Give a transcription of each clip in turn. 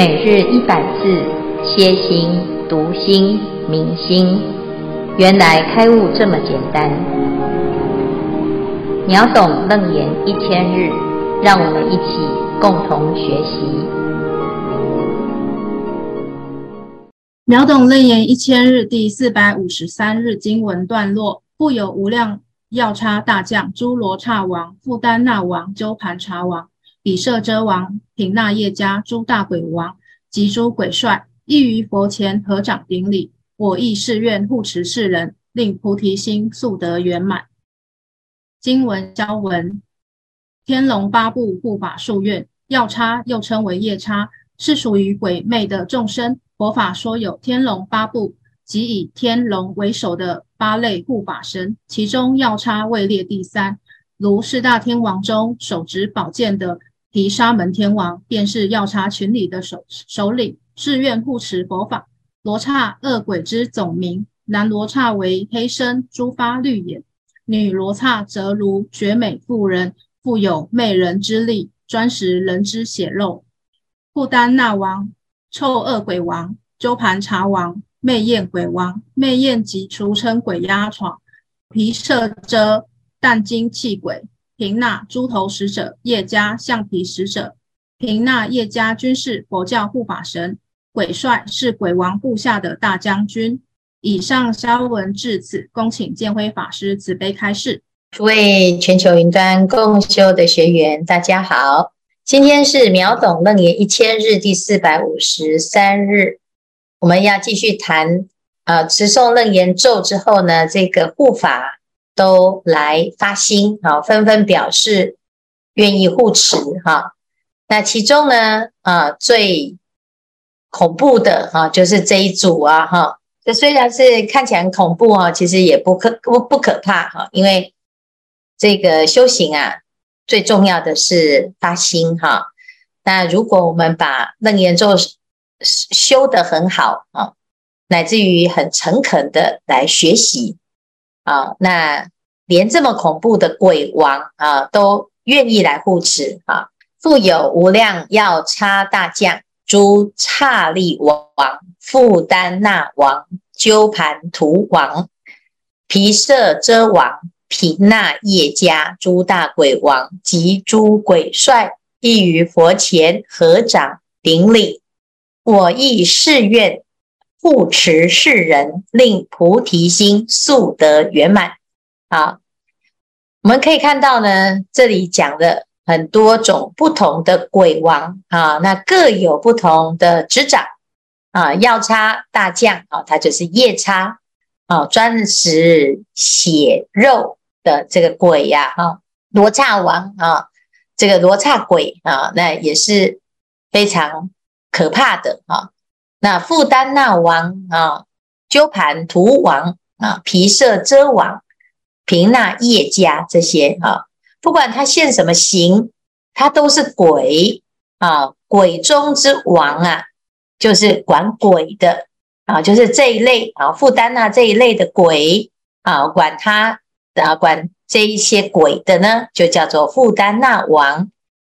每日一百字，歇心、读心、明心，原来开悟这么简单。秒懂楞严一千日，让我们一起共同学习。秒懂楞严一千日第四百五十三日经文段落：复有无量药叉大将，诸罗刹王、富丹那王、鸠槃荼王。毗舍遮王、毘那夜迦诸大鬼王及诸鬼帅，亦于佛前合掌顶礼。我亦誓愿护持世人，令菩提心速得圆满。经文消文：天龙八部护法数愿，药叉又称为夜叉，是属于鬼魅的众生。佛法说有天龙八部，即以天龙为首的八类护法神，其中药叉位列第三。如四大天王中手执宝剑的。毗沙门天王便是药叉群里的首首领，誓愿护持佛法。罗刹恶鬼之总名，男罗刹为黑身，诸发绿眼；女罗刹则如绝美妇人，富有媚人之力，专食人之血肉。富丹那王、臭恶鬼王、鸠盘茶王、媚艳鬼王，媚艳即俗称鬼压床。毗舍遮但精气鬼。平那猪头使者，叶家橡皮使者，平那叶家均是佛教护法神，鬼帅是鬼王部下的大将军。以上消文至此，恭请剑辉法师慈悲开示。诸位全球云端共修的学员，大家好，今天是秒懂楞严一千日第四百五十三日，我们要继续谈，呃，持诵楞严咒之后呢，这个护法。都来发心，好，纷纷表示愿意护持，哈。那其中呢，啊，最恐怖的哈，就是这一组啊，哈。这虽然是看起来很恐怖哈，其实也不可不不可怕哈，因为这个修行啊，最重要的是发心哈。那如果我们把楞严咒修得很好啊，乃至于很诚恳的来学习。啊，那连这么恐怖的鬼王啊，都愿意来护持啊！复有无量药叉大将，诸刹利王、富丹那王、鸠盘荼王、毗舍遮王、皮那叶迦诸大鬼王及诸鬼帅，亦于佛前合掌顶礼。我亦誓愿。护持世人，令菩提心速得圆满。好，我们可以看到呢，这里讲的很多种不同的鬼王啊，那各有不同的执掌啊。药叉大将啊，他就是夜叉啊，专食血肉的这个鬼呀。哈，罗刹王啊，这个罗刹鬼啊，那也是非常可怕的啊。那富丹那王啊，鸠盘荼王啊，皮舍遮王、平那夜迦这些啊，不管他现什么形，他都是鬼啊，鬼中之王啊，就是管鬼的啊，就是这一类啊，富丹那这一类的鬼啊，管他啊，管这一些鬼的呢，就叫做富丹那王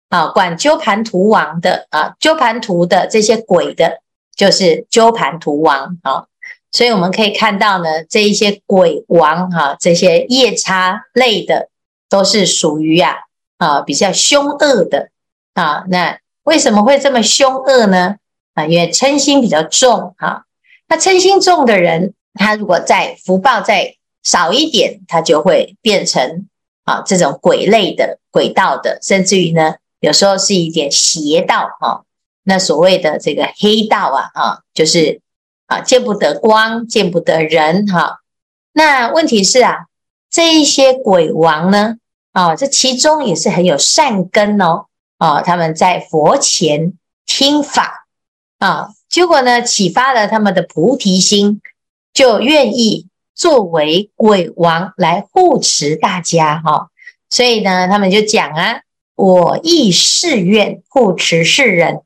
啊，管鸠盘荼王的啊，鸠盘荼的这些鬼的。就是鸠盘图王啊，所以我们可以看到呢，这一些鬼王哈，这些夜叉类的，都是属于啊啊比较凶恶的啊。那为什么会这么凶恶呢？啊，因为嗔心比较重啊。那嗔心重的人，他如果在福报再少一点，他就会变成啊这种鬼类的、鬼道的，甚至于呢，有时候是一点邪道哈。那所谓的这个黑道啊，啊，就是啊，见不得光，见不得人，哈。那问题是啊，这一些鬼王呢，啊，这其中也是很有善根哦，啊，他们在佛前听法啊，结果呢，启发了他们的菩提心，就愿意作为鬼王来护持大家，哈。所以呢，他们就讲啊，我亦誓愿护持世人。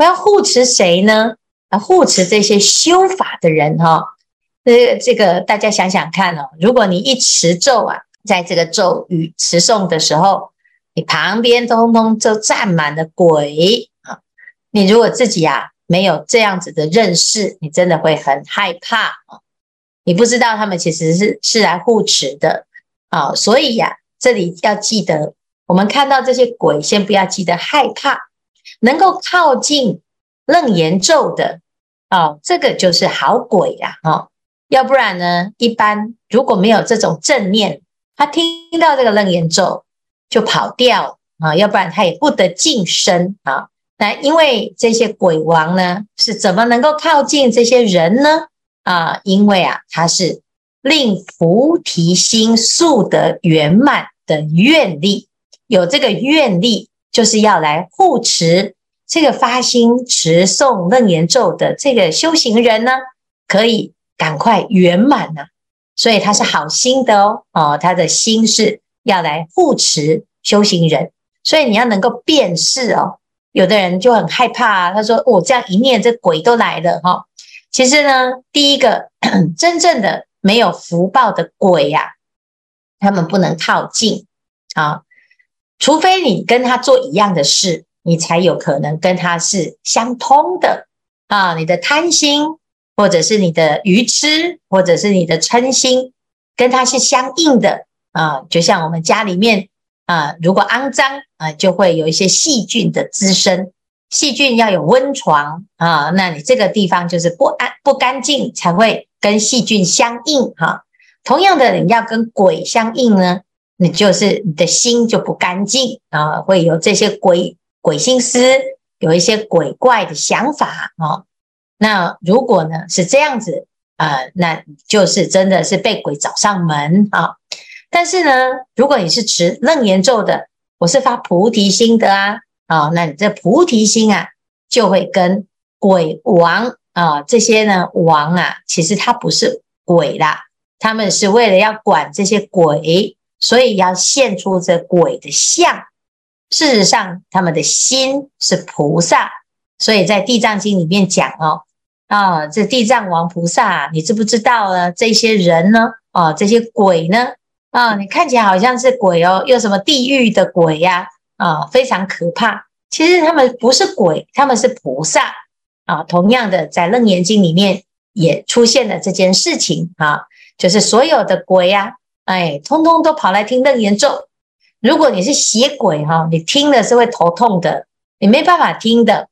我要护持谁呢？啊，护持这些修法的人哈。这这个大家想想看哦，如果你一持咒啊，在这个咒语持诵的时候，你旁边通通都站满了鬼啊。你如果自己啊没有这样子的认识，你真的会很害怕啊！你不知道他们其实是是来护持的啊，所以呀，这里要记得，我们看到这些鬼，先不要记得害怕，能够靠近楞严咒的啊，这个就是好鬼呀！哈，要不然呢，一般如果没有这种正念，他听到这个楞严咒就跑掉啊，要不然他也不得近身啊。那因为这些鬼王呢，是怎么能够靠近这些人呢？啊，因为啊，他是令菩提心速得圆满的愿力，有这个愿力，就是要来护持这个发心持诵楞严咒的这个修行人呢，可以赶快圆满呐。所以他是好心的哦，哦，他的心是要来护持修行人，所以你要能够辨识哦。有的人就很害怕啊，他说：“我、哦、这样一念，这鬼都来了哈。”其实呢，第一个 真正的没有福报的鬼呀、啊，他们不能靠近啊，除非你跟他做一样的事，你才有可能跟他是相通的啊。你的贪心，或者是你的愚痴，或者是你的嗔心，跟他是相应的啊。就像我们家里面。啊，如果肮脏啊，就会有一些细菌的滋生。细菌要有温床啊，那你这个地方就是不安不干净，才会跟细菌相应哈。同样的，你要跟鬼相应呢，你就是你的心就不干净啊，会有这些鬼鬼心思，有一些鬼怪的想法啊。那如果呢是这样子啊，那就是真的是被鬼找上门啊。但是呢，如果你是持楞严咒的，我是发菩提心的啊，啊、那你这菩提心啊，就会跟鬼王啊、这些呢王啊，其实他不是鬼啦，他们是为了要管这些鬼，所以要现出这鬼的相。事实上，他们的心是菩萨，所以在地藏经里面讲哦，啊、这地藏王菩萨，你知不知道呢？这些人呢，啊、这些鬼呢？啊，你看起来好像是鬼哦，又什么地狱的鬼呀？啊，非常可怕。其实他们不是鬼，他们是菩萨啊。同样的，在《楞严经》里面也出现了这件事情啊，就是所有的鬼呀，哎，通通都跑来听楞严咒。如果你是邪鬼哈，你听了是会头痛的，你没办法听的。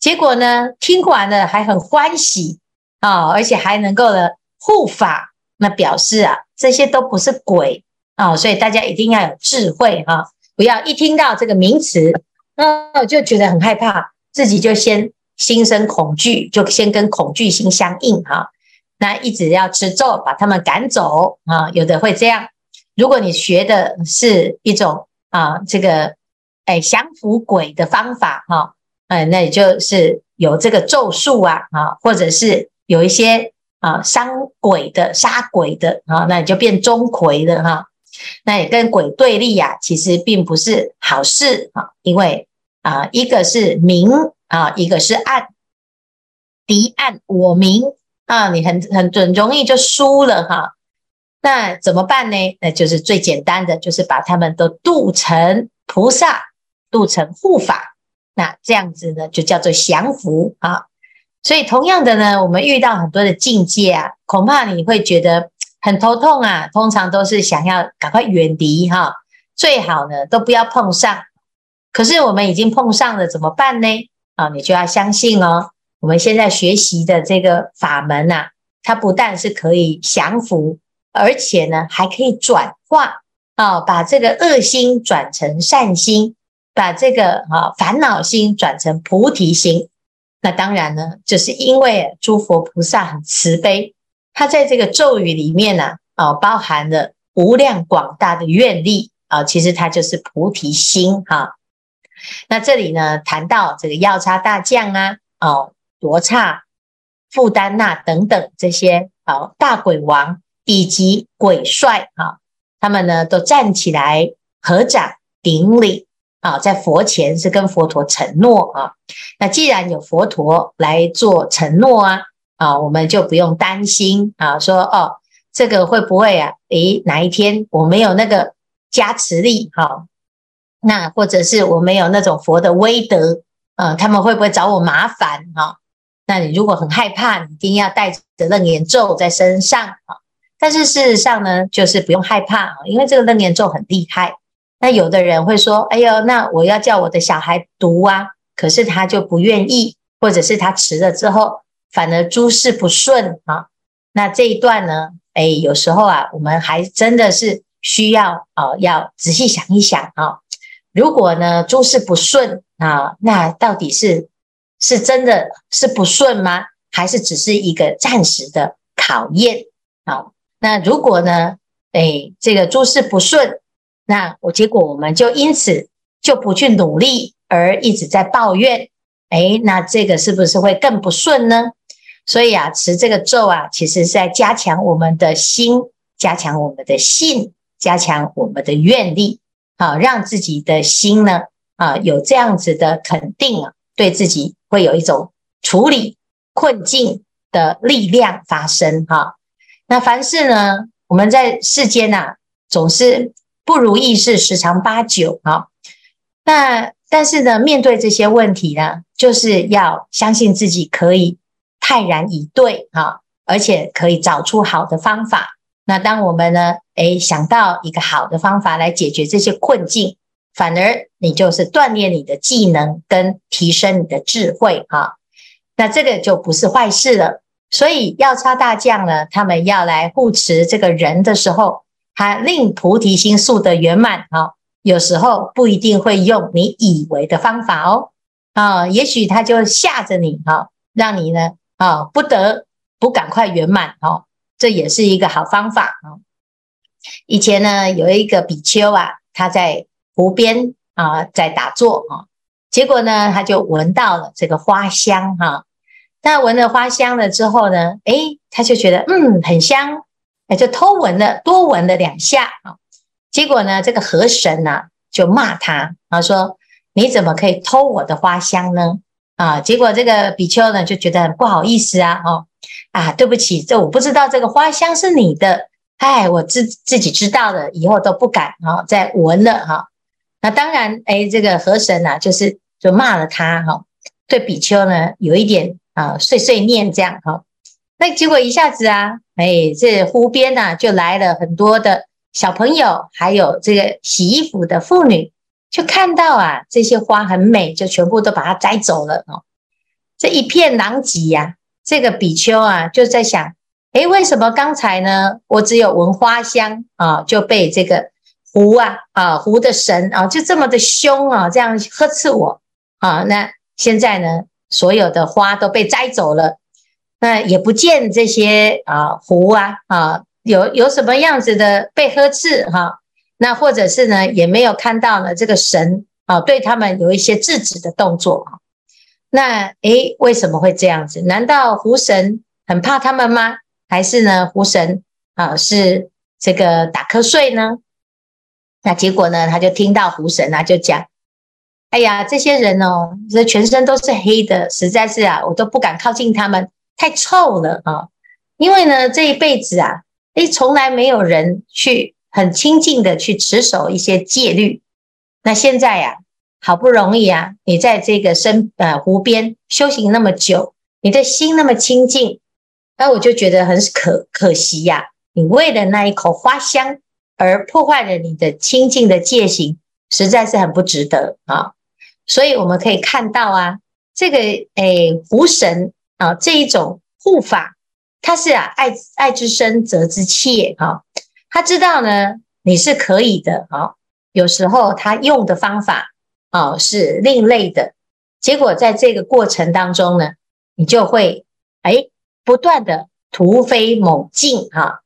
结果呢，听完了还很欢喜啊，而且还能够呢护法，那表示啊。这些都不是鬼啊，所以大家一定要有智慧哈，不要一听到这个名词，那就觉得很害怕，自己就先心生恐惧，就先跟恐惧心相应哈。那一直要持咒把他们赶走啊，有的会这样。如果你学的是一种啊，这个哎降服鬼的方法哈，哎，那也就是有这个咒术啊啊，或者是有一些。啊，伤鬼的、杀鬼的啊，那你就变钟馗了哈。那也跟鬼对立呀，其实并不是好事啊，因为啊，一个是明啊，一个是暗，敌暗我明啊，你很很很容易就输了哈。那怎么办呢？那就是最简单的，就是把他们都度成菩萨，度成护法，那这样子呢，就叫做降伏啊。所以，同样的呢，我们遇到很多的境界啊，恐怕你会觉得很头痛啊。通常都是想要赶快远离哈，最好呢都不要碰上。可是我们已经碰上了，怎么办呢？啊，你就要相信哦，我们现在学习的这个法门呐，它不但是可以降伏，而且呢还可以转化啊，把这个恶心转成善心，把这个啊烦恼心转成菩提心。那当然呢，就是因为诸佛菩萨很慈悲，他在这个咒语里面呢，啊，包含了无量广大的愿力啊，其实它就是菩提心哈。那这里呢，谈到这个药叉大将啊，哦，罗刹、富丹那等等这些啊大鬼王以及鬼帅哈，他们呢都站起来合掌顶礼。啊，在佛前是跟佛陀承诺啊。那既然有佛陀来做承诺啊，啊，我们就不用担心啊。说哦，这个会不会啊？诶，哪一天我没有那个加持力哈？那或者是我没有那种佛的威德，嗯，他们会不会找我麻烦哈？那你如果很害怕，你一定要带着楞严咒在身上啊。但是事实上呢，就是不用害怕啊，因为这个楞严咒很厉害。那有的人会说：“哎呦，那我要叫我的小孩读啊，可是他就不愿意，或者是他迟了之后，反而诸事不顺啊。”那这一段呢，哎，有时候啊，我们还真的是需要啊，要仔细想一想啊。如果呢，诸事不顺啊，那到底是？是真的是不顺吗？还是只是一个暂时的考验？好，那如果呢？哎，这个诸事不顺，那我结果我们就因此就不去努力，而一直在抱怨。哎，那这个是不是会更不顺呢？所以啊，持这个咒啊，其实是在加强我们的心，加强我们的信，加强我们的愿力，啊，让自己的心呢，啊，有这样子的肯定啊，对自己。会有一种处理困境的力量发生哈。那凡事呢，我们在世间呐，总是不如意事十常八九哈。那但是呢，面对这些问题呢，就是要相信自己可以泰然以对哈，而且可以找出好的方法。那当我们呢，诶，想到一个好的方法来解决这些困境。反而你就是锻炼你的技能跟提升你的智慧哈，那这个就不是坏事了。所以药叉大将呢，他们要来护持这个人的时候，他令菩提心速的圆满哈。有时候不一定会用你以为的方法哦，啊，也许他就吓着你哈，让你呢啊不得不赶快圆满哦，这也是一个好方法啊。以前呢有一个比丘啊，他在。湖边啊，在打坐啊，结果呢，他就闻到了这个花香哈。那闻了花香了之后呢，诶，他就觉得嗯很香，哎，就偷闻了，多闻了两下啊。结果呢，这个河神呐就骂他啊，说你怎么可以偷我的花香呢？啊，结果这个比丘呢就觉得很不好意思啊，哦啊，对不起，这我不知道这个花香是你的，哎，我自自己知道了，以后都不敢啊再闻了哈。那当然，哎，这个河神呐，就是就骂了他哈，对比丘呢有一点啊碎碎念这样哈。那结果一下子啊，哎，这湖边呐就来了很多的小朋友，还有这个洗衣服的妇女，就看到啊这些花很美，就全部都把它摘走了哦。这一片狼藉呀，这个比丘啊就在想，哎，为什么刚才呢我只有闻花香啊就被这个。湖啊啊，湖的神啊，就这么的凶啊，这样呵斥我啊。那现在呢，所有的花都被摘走了，那也不见这些啊湖啊啊有有什么样子的被呵斥哈、那或者是呢，也没有看到呢这个神啊对他们有一些制止的动作啊。那诶，为什么会这样子？难道湖神很怕他们吗？还是呢，湖神啊是这个打瞌睡呢？那结果呢？他就听到湖神啊，就讲：“哎呀，这些人哦，这全身都是黑的，实在是啊，我都不敢靠近他们，太臭了啊！因为呢，这一辈子啊，诶，从来没有人去很亲近的去持守一些戒律。那现在呀，好不容易啊，你在这个深呃湖边修行那么久，你的心那么清净，那我就觉得很可可惜呀，你为了那一口花香。”而破坏了你的清净的戒行，实在是很不值得啊！所以我们可以看到啊，这个诶湖神啊这一种护法，他是啊爱爱之深责之切啊，他知道呢你是可以的啊，有时候他用的方法啊是另类的，结果在这个过程当中呢，你就会诶不断的突飞猛进哈。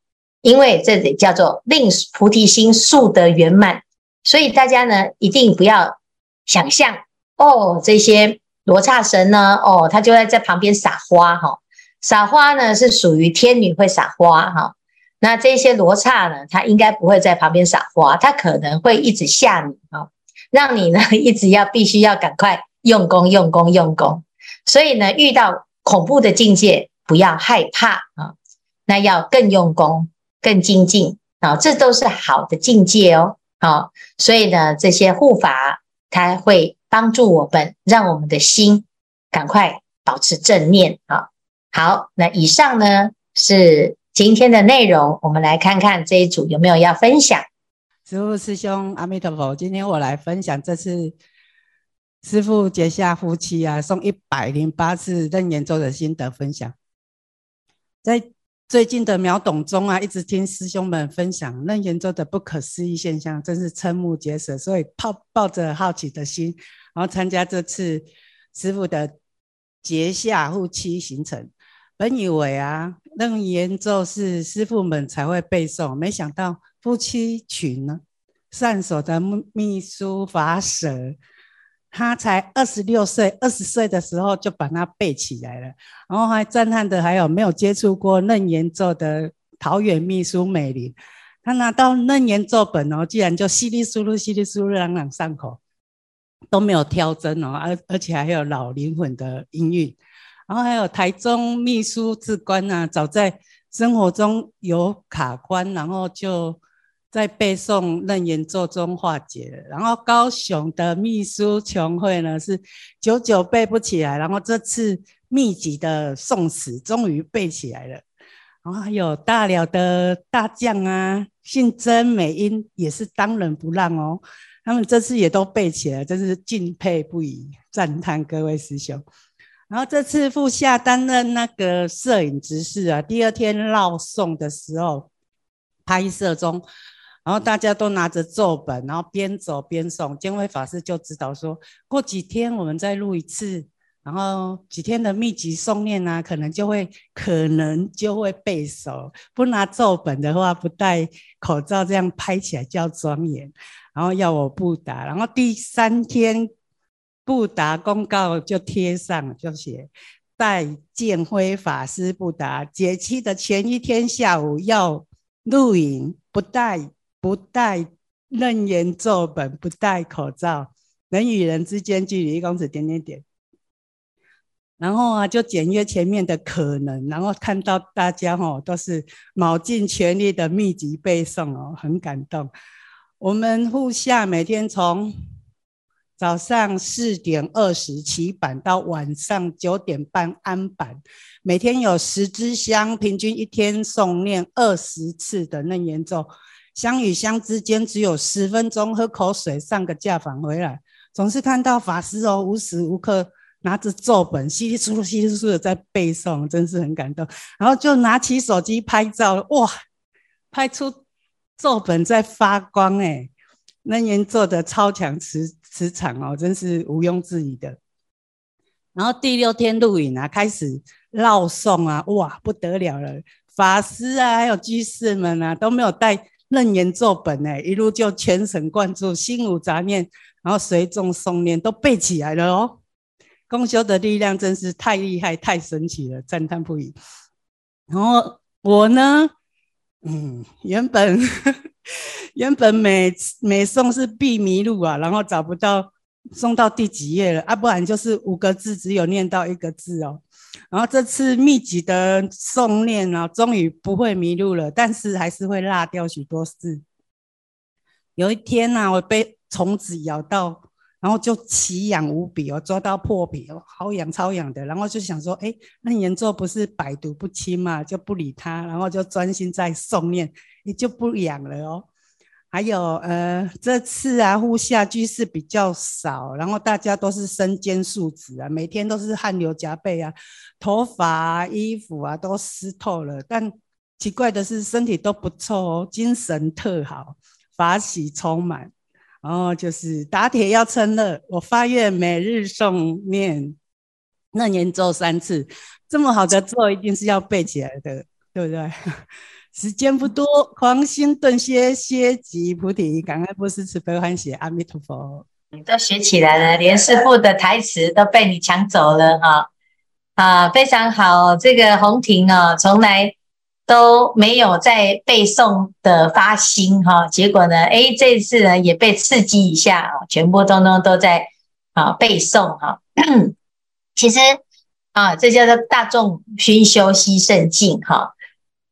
因为这里叫做令菩提心速得圆满，所以大家呢一定不要想象哦，这些罗刹神呢，哦，他就在这旁边撒花哈，撒花呢是属于天女会撒花哈，那这些罗刹呢，他应该不会在旁边撒花，他可能会一直吓你哈，让你呢一直要必须要赶快用功用功用功，所以呢遇到恐怖的境界不要害怕啊，那要更用功。更精进啊，这都是好的境界哦。好，所以呢，这些护法它会帮助我们，让我们的心赶快保持正念啊。好，那以上呢是今天的内容，我们来看看这一组有没有要分享。师父师兄阿弥陀佛，今天我来分享这次师父结下夫妻啊送一百零八次楞严咒的心得分享。在最近的秒懂中啊，一直听师兄们分享楞严咒的不可思议现象，真是瞠目结舌，所以抱抱着好奇的心，然后参加这次师傅的结下夫妻行程。本以为啊，楞严咒是师傅们才会背诵，没想到夫妻群呢，善守的秘书法舍，他才二十六岁，二十岁的时候就把它背起来了。然后还赞叹的还有没有接触过楞严咒的桃园秘书美玲，他拿到楞严咒本哦，竟然就稀里疏噜、稀里疏噜朗朗上口，都没有挑针哦，而而且还有老灵魂的音韵。然后还有台中秘书志官啊，早在生活中有卡关，然后就在背诵楞严咒中化解了。然后高雄的秘书琼慧呢，是久久背不起来，然后这次密集的诵词终于背起来了。然后还有大寮的大将啊，姓曾美英也是当仁不让哦，他们这次也都背起来，真是敬佩不已，赞叹各位师兄。然后这次副下担任那个摄影执事啊，第二天绕诵的时候拍摄中，然后大家都拿着咒本，然后边走边诵。见辉法师就知道说，过几天我们再录一次，然后几天的密集诵念啊，可能就会可能就会背熟。不拿咒本的话，不戴口罩这样拍起来叫庄严。然后要我不打，然后第三天。不打公告就贴上，就写带见辉法师不达解期的前一天下午要录影，不带不戴楞严咒本，不戴口罩，人与人之间距离一公尺，点点点。然后啊，就检阅前面的可能，然后看到大家哦，都是卯尽全力的密集背诵哦，很感动。我们护下每天从。早上四点二十起板到晚上九点半安板，每天有十支香，平均一天诵念二十次的楞严咒。香与香之间只有十分钟，喝口水，上个架返回来，总是看到法师哦，无时无刻拿着咒本，稀里疏噜、稀里疏噜的在背诵，真是很感动。然后就拿起手机拍照，哇，拍出咒本在发光哎，楞严咒的超强磁。磁场哦，真是毋庸置疑的。然后第六天录影啊，开始绕诵啊，哇，不得了了！法师啊，还有居士们啊，都没有带楞严咒本呢，一路就全神贯注，心无杂念，然后随众诵念，都背起来了哦。公修的力量真是太厉害、太神奇了，赞叹不已。然后我呢，嗯，原本。原本每每诵是必迷路啊，然后找不到诵到第几页了啊，不然就是五个字只有念到一个字哦。然后这次密集的诵念啊，终于不会迷路了，但是还是会落掉许多字。有一天呐、我被虫子咬到，然后就奇痒无比哦，抓到破皮哦，好痒超痒的。然后就想说，哎，那严重不是百毒不侵嘛，就不理它，然后就专心在诵念，也就不痒了哦。还有呃，这次啊，护下居士比较少，然后大家都是身兼数职啊，每天都是汗流浃背啊，头发、衣服啊都湿透了。但奇怪的是，身体都不臭哦，精神特好，法喜充满。然后就是打铁要趁热，我发愿每日诵念那年咒三次，这么好的咒一定是要背起来的，对不对？时间不多，狂心顿歇，歇即菩提。感恩布施慈悲欢喜，阿弥陀佛。你都学起来了，连师傅的台词都被你抢走了哈！啊，非常好。这个红婷啊，从来都没有在背诵的发心哈，结果呢，哎，这次呢也被刺激一下啊，全部通通都在啊背诵哈。其实啊，这叫做大众熏修息圣境哈。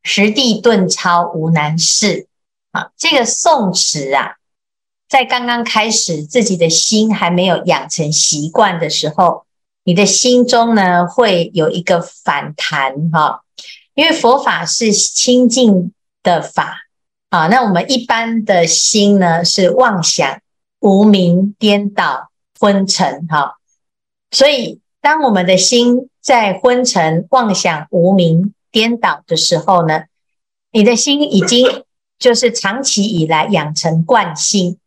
实地顿超无难事啊！这个诵持啊，在刚刚开始自己的心还没有养成习惯的时候，你的心中呢会有一个反弹哈，因为佛法是清净的法啊，那我们一般的心呢是妄想、无明、颠倒、昏沉哈，所以当我们的心在昏沉、妄想、无明、颠倒的时候呢，你的心已经就是长期以来养成惯性，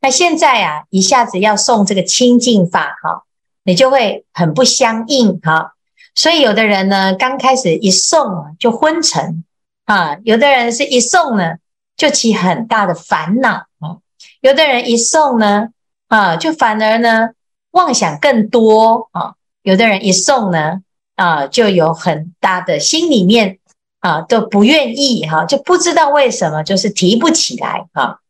那现在啊一下子要送这个清净法哈。你就会很不相应哈，所以有的人呢，刚开始一送就昏沉啊，有的人是一送呢就起很大的烦恼。啊，有的人一送呢啊，就反而呢妄想更多啊，有的人一送呢啊，就有很大的心里面啊都不愿意哈，就不知道为什么就是提不起来啊，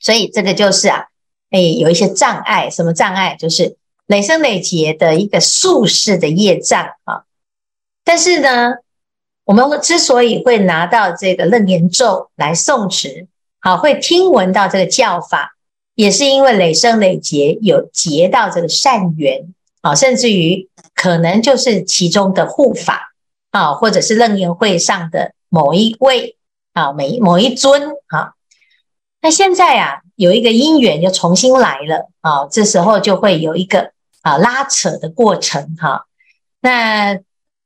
所以这个就是啊，哎，有一些障碍，什么障碍就是。累生累劫的一个宿世的业障啊，但是呢，我们之所以会拿到这个楞严咒来诵持，好，会听闻到这个教法，也是因为累生累劫有结到这个善缘啊，甚至于可能就是其中的护法啊，或者是楞严会上的某一位啊，每某一尊啊，那现在啊，有一个因缘又重新来了啊，这时候就会有一个。啊，拉扯的过程哈，那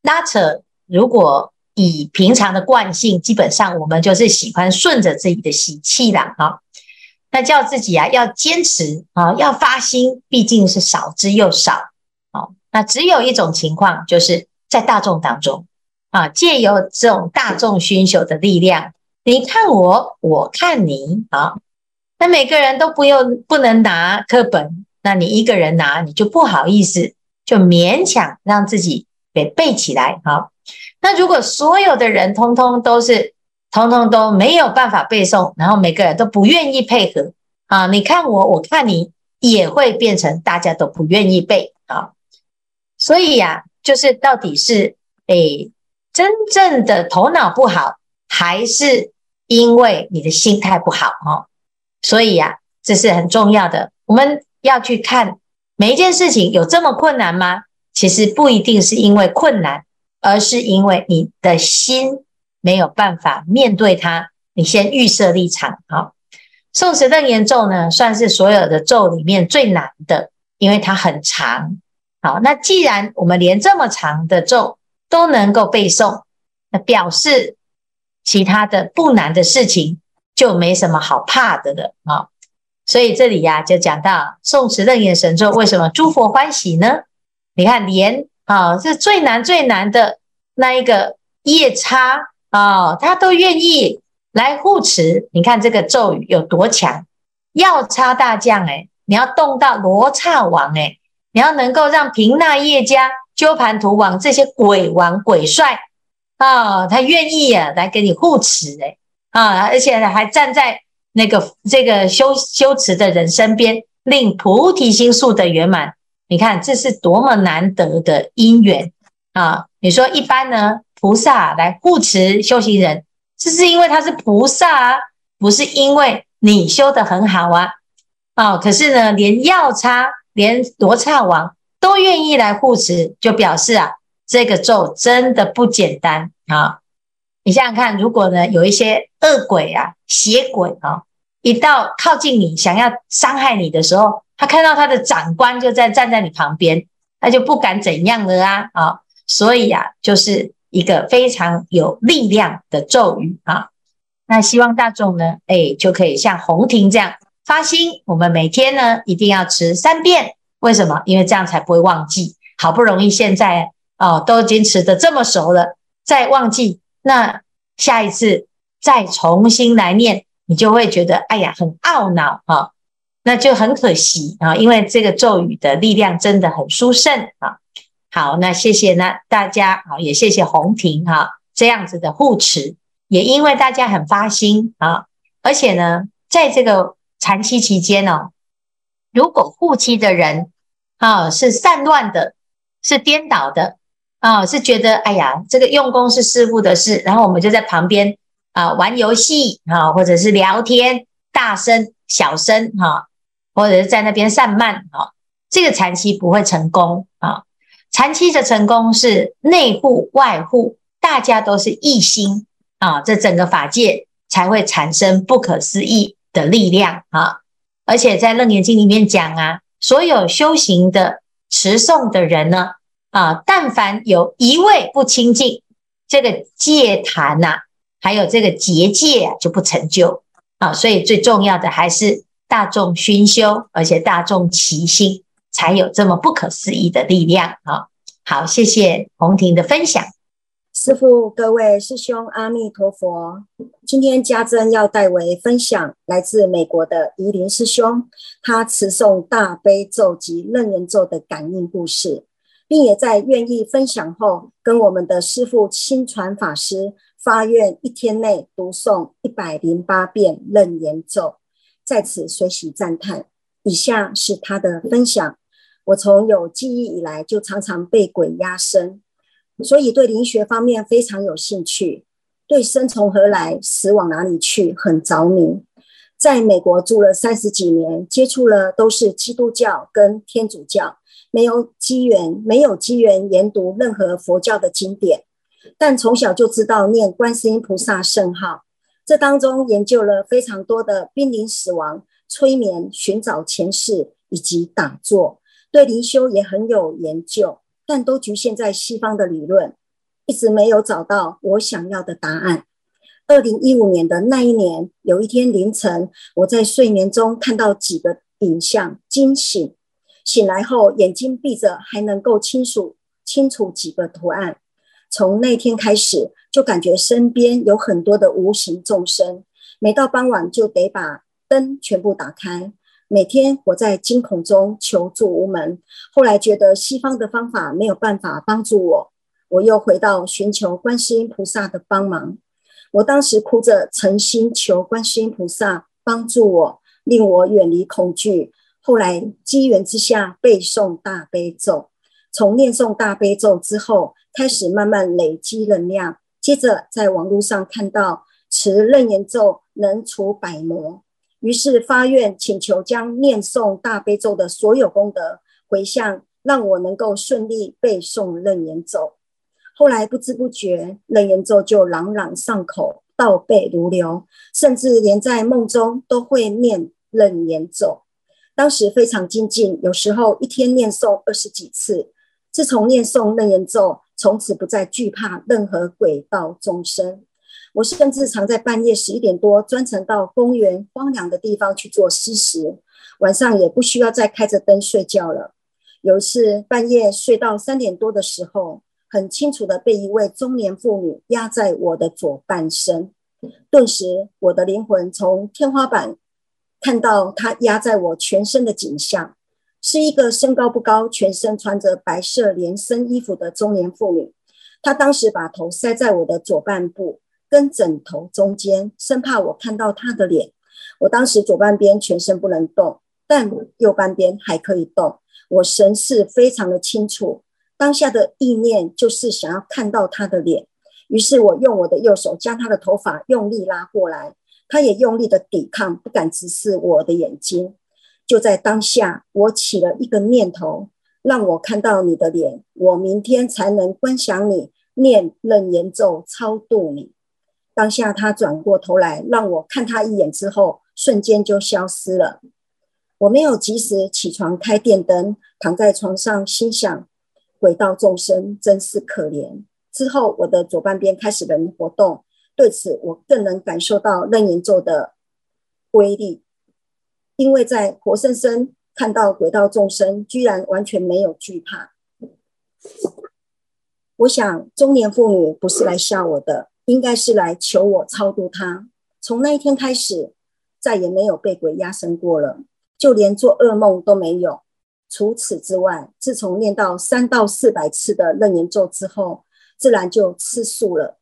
拉扯如果以平常的惯性，基本上我们就是喜欢顺着自己的习气啦哈。那叫自己啊要坚持啊，要发心，毕竟是少之又少。那只有一种情况，就是在大众当中啊，借由这种大众熏修的力量，你看我，我看你啊，那每个人都不用不能拿课本。那你一个人拿，你就不好意思，就勉强让自己给背起来。啊，那如果所有的人通通都是，通通都没有办法背诵，然后每个人都不愿意配合啊，你看我，我看你，也会变成大家都不愿意背啊。所以呀，就是到底是诶，真正的头脑不好，还是因为你的心态不好？哦，所以呀，这是很重要的，我们。要去看每一件事情有这么困难吗？其实不一定是因为困难，而是因为你的心没有办法面对它。你先预设立场，好。诵持楞严咒呢，算是所有的咒里面最难的，因为它很长。好，那既然我们连这么长的咒都能够背诵，那表示其他的不难的事情就没什么好怕的了啊。所以这里呀、就讲到诵持楞严神咒，为什么诸佛欢喜呢？你看连啊，是最难最难的那一个夜叉啊，他都愿意来护持。你看这个咒语有多强？要叉大将哎，你要动到罗刹王哎，你要能够让平那夜迦、鸠槃荼王这些鬼王鬼帅啊，他愿意啊来给你护持哎啊，而且还站在。那个这个修修持的人身边，令菩提心速得圆满。你看这是多么难得的因缘啊！你说一般呢，菩萨来护持修行人，这是因为他是菩萨啊，不是因为你修得很好啊。哦，可是呢，连药叉、连罗刹王都愿意来护持，就表示啊，这个咒真的不简单啊。你想想看，如果呢有一些恶鬼啊、邪鬼啊，一到靠近你，想要伤害你的时候，他看到他的长官就在站在你旁边，他就不敢怎样了啊啊！所以啊，就是一个非常有力量的咒语啊。那希望大众呢，哎，就可以像红婷这样发心，我们每天呢一定要持三遍。为什么？因为这样才不会忘记。好不容易现在哦，都已经持得这么熟了，再忘记。那下一次再重新来念，你就会觉得哎呀很懊恼啊，那就很可惜啊，因为这个咒语的力量真的很殊胜啊。好，那谢谢呢大家啊，也谢谢红婷哈这样子的护持，也因为大家很发心啊，而且呢，在这个禅期期间呢，如果护期的人啊是散乱的，是颠倒的。啊，是觉得哎呀，这个用功是师父的事，然后我们就在旁边啊玩游戏啊，或者是聊天，大声、小声哈，或者是在那边散漫啊，这个禅期不会成功啊。禅期的成功是内护外护，大家都是一心啊，这整个法界才会产生不可思议的力量啊！而且在《楞严经》里面讲啊，所有修行的持诵的人呢，啊，但凡有一位不清净，这个戒坛呐，还有这个结界啊，就不成就啊！所以最重要的还是大众熏修，而且大众齐心。才有这么不可思议的力量啊！好，谢谢红婷的分享。师父，各位师兄，阿弥陀佛。今天家珍要代为分享来自美国的怡林师兄，他持诵大悲咒及楞严咒的感应故事，并也在愿意分享后，跟我们的师父亲传法师发愿一天内读诵一百零八遍楞严咒，在此随喜赞叹。以下是他的分享。我从有记忆以来就常常被鬼压身，所以对灵学方面非常有兴趣，对生从何来、死往哪里去很着迷。在美国住了三十几年，接触了都是基督教跟天主教，没有机缘，没有机缘研读任何佛教的经典，但从小就知道念观世音菩萨圣号。这当中研究了非常多的濒临死亡、催眠、寻找前世以及打坐。对灵修也很有研究，但都局限在西方的理论，一直没有找到我想要的答案。二零一五年的那一年，有一天凌晨，我在睡眠中看到几个影像，惊醒。醒来后，眼睛闭着，还能够清楚清楚几个图案。从那天开始，就感觉身边有很多的无形众生，每到傍晚就得把灯全部打开。每天我在惊恐中求助无门，后来觉得西方的方法没有办法帮助我，我又回到寻求观世音菩萨的帮忙。我当时哭着诚心求观世音菩萨帮助我，令我远离恐惧。后来机缘之下背诵大悲咒，从念诵大悲咒之后，开始慢慢累积能量。接着在网络上看到持楞严咒能除百魔。于是发愿请求将念诵大悲咒的所有功德回向，让我能够顺利背诵楞严咒。后来不知不觉，楞严咒就朗朗上口，倒背如流，甚至连在梦中都会念楞严咒。当时非常精进，有时候一天念诵二十几次。自从念诵楞严咒，从此不再惧怕任何鬼道众生。我甚至常在半夜十一点多专程到公园荒凉的地方去做施食，晚上也不需要再开着灯睡觉了。有一次半夜睡到三点多的时候，很清楚的被一位中年妇女压在我的左半身，顿时我的灵魂从天花板看到她压在我全身的景象，是一个身高不高、全身穿着白色连身衣服的中年妇女。她当时把头塞在我的左半部。跟枕头中间，生怕我看到他的脸。我当时左半边全身不能动，但右半边还可以动。我神识非常的清楚，当下的意念就是想要看到他的脸。于是我用我的右手将他的头发用力拉过来，他也用力的抵抗，不敢直视我的眼睛。就在当下，我起了一个念头，让我看到你的脸，我明天才能观想你，念楞严咒超度你。当下他转过头来让我看他一眼之后，瞬间就消失了。我没有及时起床开电灯，躺在床上心想：鬼道众生真是可怜。之后我的左半边开始能活动，对此我更能感受到楞严咒的威力，因为在活生生看到鬼道众生居然完全没有惧怕。我想中年妇女不是来吓我的。应该是来求我超度他。从那一天开始，再也没有被鬼压身过了，就连做噩梦都没有。除此之外，自从念到三到四百次的楞严咒之后，自然就吃素了，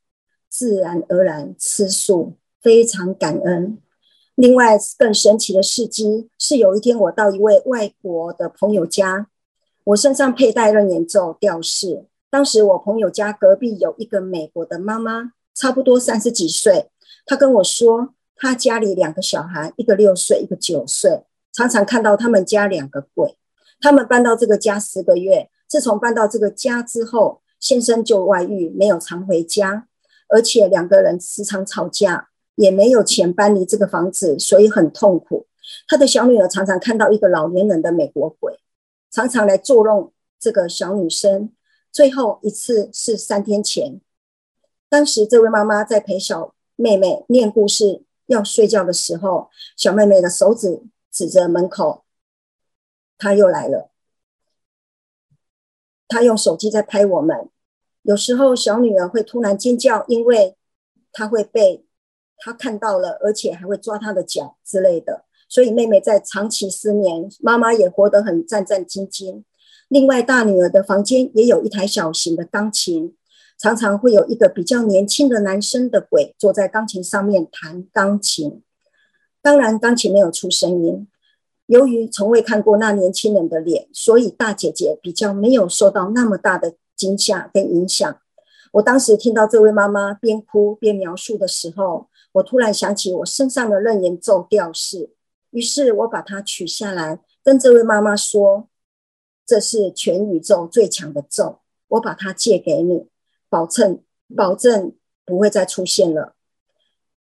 自然而然吃素，非常感恩。另外，更神奇的事迹是，有一天我到一位外国的朋友家，我身上佩戴楞严咒吊饰。当时我朋友家隔壁有一个美国的妈妈。差不多三十几岁，他跟我说，他家里两个小孩，一个六岁，一个九岁，常常看到他们家两个鬼。他们搬到这个家十个月，自从搬到这个家之后，先生就外遇，没有常回家，而且两个人时常吵架，也没有钱搬离这个房子，所以很痛苦。他的小女儿常常看到一个老年人的美国鬼，常常来捉弄这个小女生。最后一次是三天前，当时这位妈妈在陪小妹妹念故事要睡觉的时候，小妹妹的手指指着门口，他又来了。他用手机在拍我们。有时候小女儿会突然尖叫，因为她会被他看到了，而且还会抓她的脚之类的。所以妹妹在长期失眠，妈妈也活得很战战兢兢。另外，大女儿的房间也有一台小型的钢琴，常常会有一个比较年轻的男生的鬼坐在钢琴上面弹钢琴。当然，钢琴没有出声音。由于从未看过那年轻人的脸，所以大姐姐比较没有受到那么大的惊吓跟影响。我当时听到这位妈妈边哭边描述的时候，我突然想起我身上的楞严咒吊饰。于是我把它取下来，跟这位妈妈说：“这是全宇宙最强的咒，我把它借给你，保证保证不会再出现了。”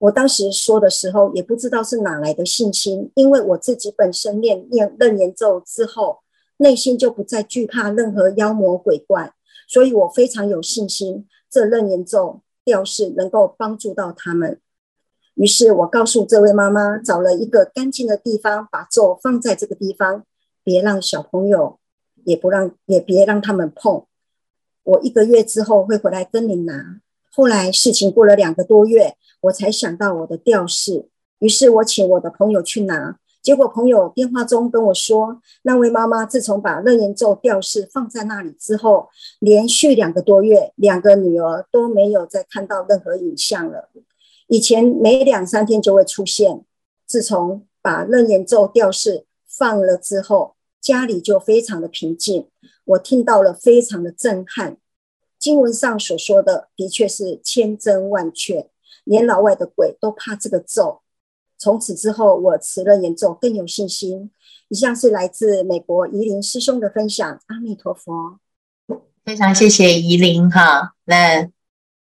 我当时说的时候，也不知道是哪来的信心，因为我自己本身念念楞严咒之后，内心就不再惧怕任何妖魔鬼怪，所以我非常有信心，这楞严咒吊饰能够帮助到他们。于是我告诉这位妈妈，找了一个干净的地方，把咒放在这个地方，别让小朋友，也不让，也别让他们碰。我一个月之后会回来跟你拿。后来事情过了两个多月，我才想到我的吊饰，于是我请我的朋友去拿。结果朋友电话中跟我说，那位妈妈自从把楞严咒吊饰放在那里之后，连续两个多月，两个女儿都没有再看到任何影像了。以前每两三天就会出现，自从把楞严咒吊饰放了之后，家里就非常的平静。我听到了，非常的震撼。经文上所说的，的确是千真万确，连老外的鬼都怕这个咒。从此之后，我持了严咒更有信心。以上是来自美国怡林师兄的分享，阿弥陀佛。非常谢谢怡林哈，那。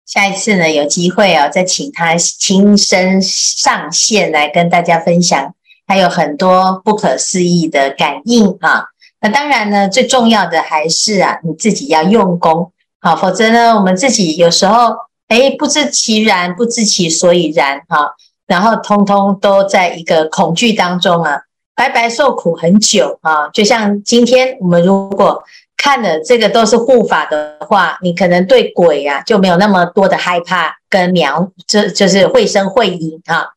下一次呢，有机会啊，再请他亲身上线来跟大家分享，还有很多不可思议的感应啊。那当然呢，最重要的还是啊，你自己要用功啊，否则呢，我们自己有时候哎，不知其然，不知其所以然哈，然后通通都在一个恐惧当中啊，白白受苦很久啊。就像今天我们如果。看了这个都是护法的话，你可能对鬼啊就没有那么多的害怕跟苗，这就是会声会影啊。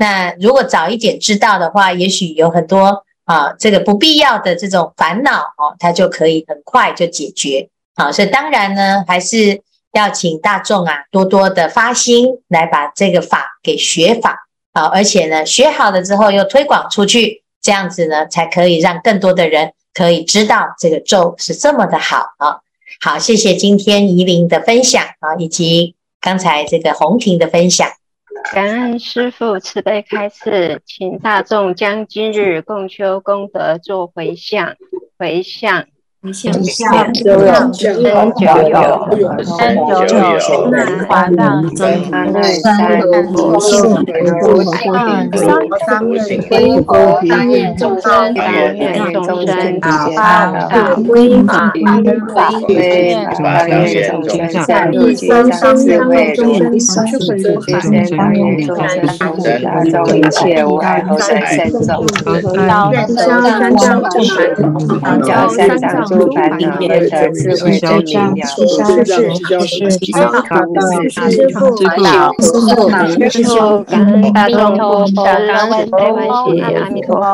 那如果早一点知道的话，也许有很多啊这个不必要的这种烦恼哦，它就可以很快就解决。好，所以当然呢，还是要请大众啊多多的发心来把这个法给学法啊，而且呢学好了之后又推广出去，这样子呢才可以让更多的人。可以知道这个咒是这么的好啊！好，谢谢今天怡琳的分享啊，以及刚才这个红婷的分享。感恩师父慈悲开示，请大众将今日共修功德做回向，回向。向上九有，三九有，三九有，南华大尊，三罗佛性，三归佛，当愿众生，当愿众生，发大归法，发愿，发愿众生，善利生生智慧，众生三世间，当愿众生，大众一切无碍后生善种，到三藏三藏，教三藏。诸烦恼业的智慧真明了，是是是是，阿弥陀佛，阿弥陀佛，感恩大众，感恩大众，阿弥陀佛。